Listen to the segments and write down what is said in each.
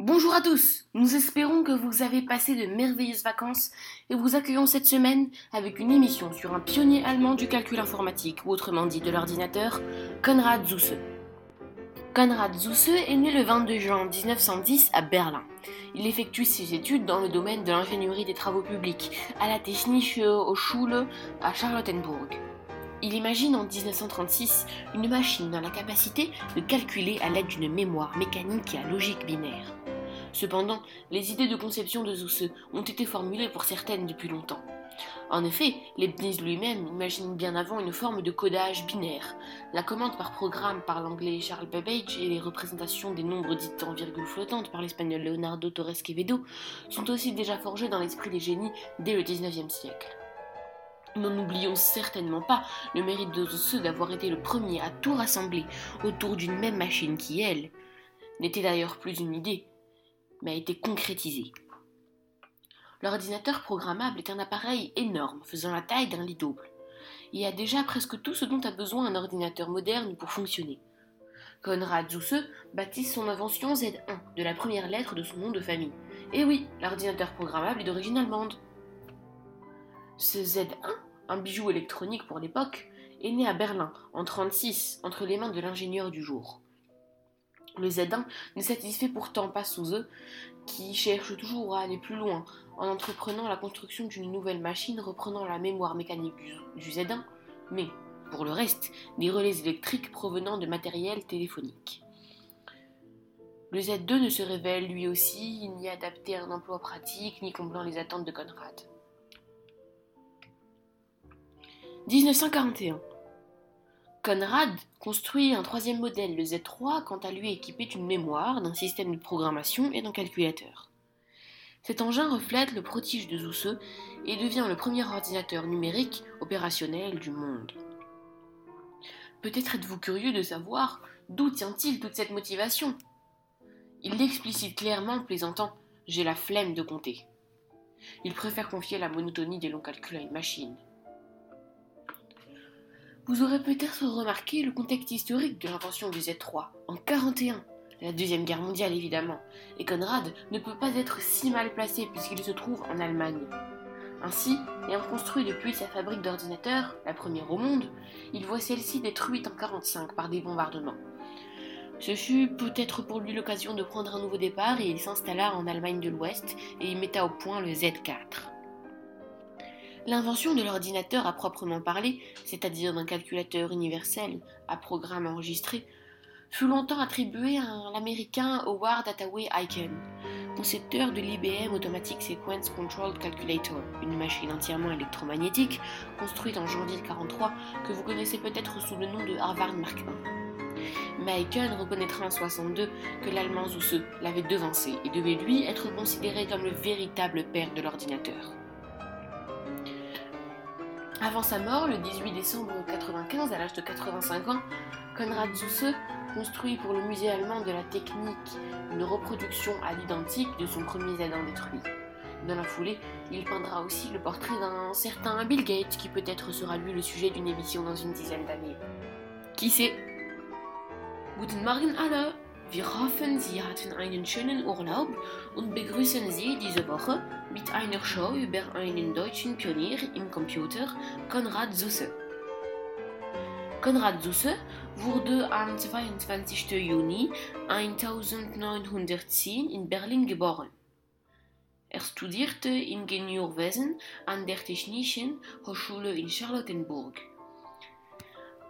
Bonjour à tous, nous espérons que vous avez passé de merveilleuses vacances et vous accueillons cette semaine avec une émission sur un pionnier allemand du calcul informatique, ou autrement dit de l'ordinateur, Konrad Zuse. Konrad Zuse est né le 22 juin 1910 à Berlin. Il effectue ses études dans le domaine de l'ingénierie des travaux publics à la Technische Hochschule à Charlottenburg. Il imagine en 1936 une machine dans la capacité de calculer à l'aide d'une mémoire mécanique et à logique binaire. Cependant, les idées de conception de Zuse ont été formulées pour certaines depuis longtemps. En effet, Leibniz lui-même imagine bien avant une forme de codage binaire. La commande par programme par l'anglais Charles Babbage et les représentations des nombres dites en virgule flottante par l'espagnol Leonardo Torres Quevedo sont aussi déjà forgées dans l'esprit des génies dès le XIXe siècle. Nous n'oublions certainement pas le mérite de Zuse d'avoir été le premier à tout rassembler autour d'une même machine qui, elle, n'était d'ailleurs plus une idée, mais a été concrétisée. L'ordinateur programmable est un appareil énorme, faisant la taille d'un lit double. Il y a déjà presque tout ce dont a besoin un ordinateur moderne pour fonctionner. Konrad Zuse baptise son invention Z1 de la première lettre de son nom de famille. Et oui, l'ordinateur programmable est d'origine allemande. Ce Z1, un bijou électronique pour l'époque, est né à Berlin en 1936 entre les mains de l'ingénieur du jour. Le Z1 ne satisfait pourtant pas sous eux, qui cherche toujours à aller plus loin en entreprenant la construction d'une nouvelle machine reprenant la mémoire mécanique du Z1, mais, pour le reste, des relais électriques provenant de matériel téléphonique. Le Z2 ne se révèle lui aussi ni adapté à un emploi pratique, ni comblant les attentes de Conrad. 1941. Conrad construit un troisième modèle, le Z3, quant à lui équipé d'une mémoire, d'un système de programmation et d'un calculateur. Cet engin reflète le prodige de Zuse et devient le premier ordinateur numérique opérationnel du monde. Peut-être êtes-vous curieux de savoir d'où tient-il toute cette motivation? Il l'explicite clairement plaisantant J'ai la flemme de compter. Il préfère confier la monotonie des longs calculs à une machine. Vous aurez peut-être remarqué le contexte historique de l'invention du Z3, en 41, la Deuxième Guerre mondiale évidemment, et Conrad ne peut pas être si mal placé puisqu'il se trouve en Allemagne. Ainsi, ayant construit depuis sa fabrique d'ordinateurs, la première au monde, il voit celle-ci détruite en 45 par des bombardements. Ce fut peut-être pour lui l'occasion de prendre un nouveau départ et il s'installa en Allemagne de l'Ouest et y metta au point le Z4. L'invention de l'ordinateur à proprement parler, c'est-à-dire d'un calculateur universel à programme enregistré, fut longtemps attribuée à l'américain Howard Hathaway Aiken, concepteur de l'IBM Automatic Sequence Controlled Calculator, une machine entièrement électromagnétique construite en janvier 1943 que vous connaissez peut-être sous le nom de Harvard Mark I. Mais Aiken reconnaîtra en 1962 que l'allemand Zuse l'avait devancé et devait lui être considéré comme le véritable père de l'ordinateur. Avant sa mort, le 18 décembre 1995, à l'âge de 85 ans, Konrad Zuse construit pour le musée allemand de la technique une reproduction à l'identique de son premier Z1 détruit. Dans la foulée, il peindra aussi le portrait d'un certain Bill Gates qui peut-être sera lui le sujet d'une émission dans une dizaine d'années. Qui sait? Guten Morgen Wir hoffen, Sie hatten einen schönen Urlaub und begrüßen Sie diese Woche mit einer Show über einen deutschen Pionier im Computer, Konrad Zuse. Konrad Zuse wurde am 22. Juni 1910 in Berlin geboren. Er studierte Ingenieurwesen an der Technischen Hochschule in Charlottenburg.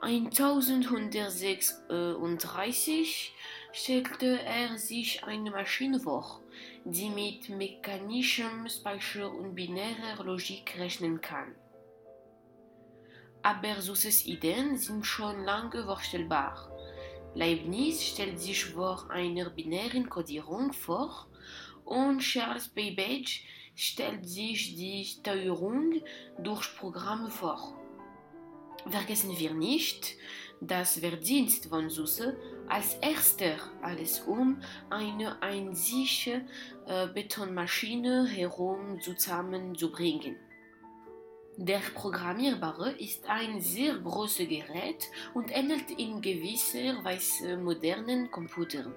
1136 stellte er sich eine Maschine vor, die mit mechanischem Speicher und binärer Logik rechnen kann. Aber Susses Ideen sind schon lange vorstellbar. Leibniz stellt sich vor einer binären Kodierung vor und Charles Babbage stellt sich die Steuerung durch Programme vor. Vergessen wir nicht, das Verdienst von Susse als erster alles um eine einzige äh, Betonmaschine herum zusammenzubringen. Der Programmierbare ist ein sehr großes Gerät und ähnelt in gewisser Weise modernen Computern.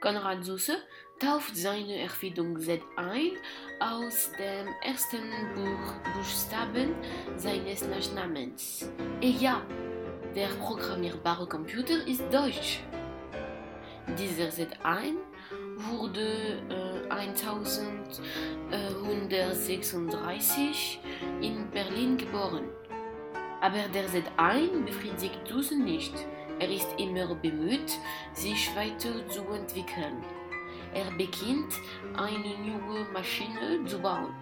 Konrad Zuse tauft seine Erfindung Z1 aus dem ersten Buchstaben seines Nachnamens. Et ja, der programmierbare Computer ist Deutsch. Dieser Z1 wurde äh, 1136 in Berlin geboren. Aber der Z1 befriedigt Zuse nicht. Er ist immer bemüht, sich weiterzuentwickeln. Er beginnt eine neue Maschine zu bauen.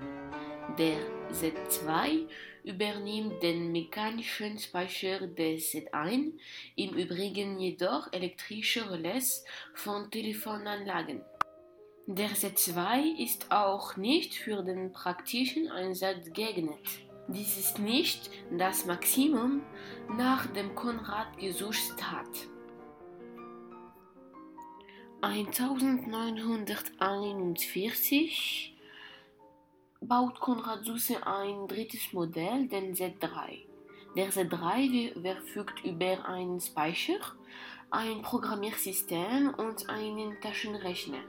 Der Z2 übernimmt den mechanischen Speicher des Z1, im Übrigen jedoch elektrische Relais von Telefonanlagen. Der Z2 ist auch nicht für den praktischen Einsatz geeignet. Dies ist nicht das Maximum, nach dem Konrad gesucht hat. 1941 baut Konrad Susse ein drittes Modell, den Z3. Der Z3 verfügt über einen Speicher, ein Programmiersystem und einen Taschenrechner.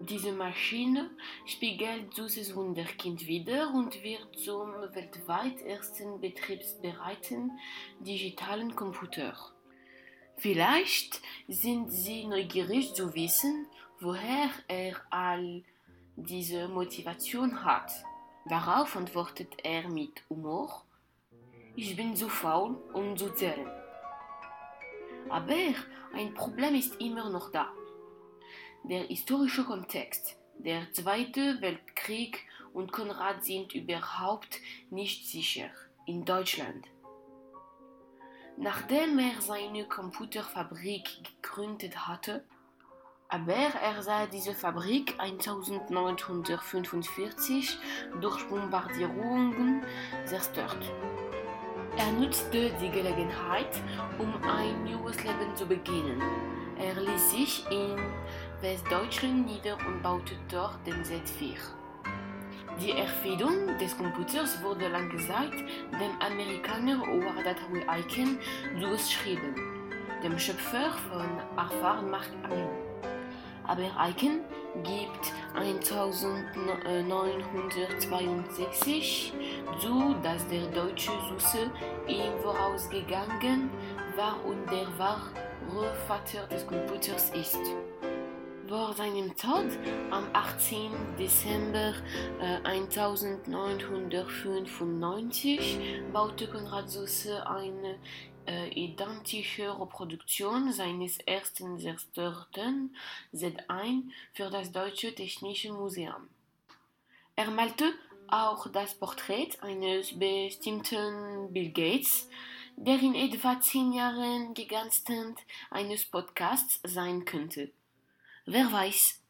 Diese Maschine spiegelt Susses Wunderkind wider und wird zum weltweit ersten betriebsbereiten digitalen Computer. Vielleicht sind Sie neugierig zu wissen, woher er all diese Motivation hat. Darauf antwortet er mit Humor, ich bin zu faul, um zu zählen. Aber ein Problem ist immer noch da. Der historische Kontext. Der Zweite Weltkrieg und Konrad sind überhaupt nicht sicher in Deutschland. Nachdem er seine Computerfabrik gegründet hatte, aber er sah diese Fabrik 1945 durch Bombardierungen zerstört. Er nutzte die Gelegenheit, um ein neues Leben zu beginnen. Er ließ sich in Westdeutschland nieder und baute dort den Z4. Die Erfindung des Computers wurde lange Zeit dem Amerikaner Howard Atwood Aiken zugeschrieben, dem Schöpfer von Afar Mark Amin. Aber Aiken gibt 1962 zu, dass der deutsche Susse ihm vorausgegangen war und der wahre Vater des Computers ist. Vor seinem Tod am 18. Dezember äh, 1995 baute Konrad Susse eine identische Reproduktion seines ersten zerstörten Z1 für das Deutsche Technische Museum. Er malte auch das Porträt eines bestimmten Bill Gates, der in etwa zehn Jahren Gegenstand eines Podcasts sein könnte. Wer weiß,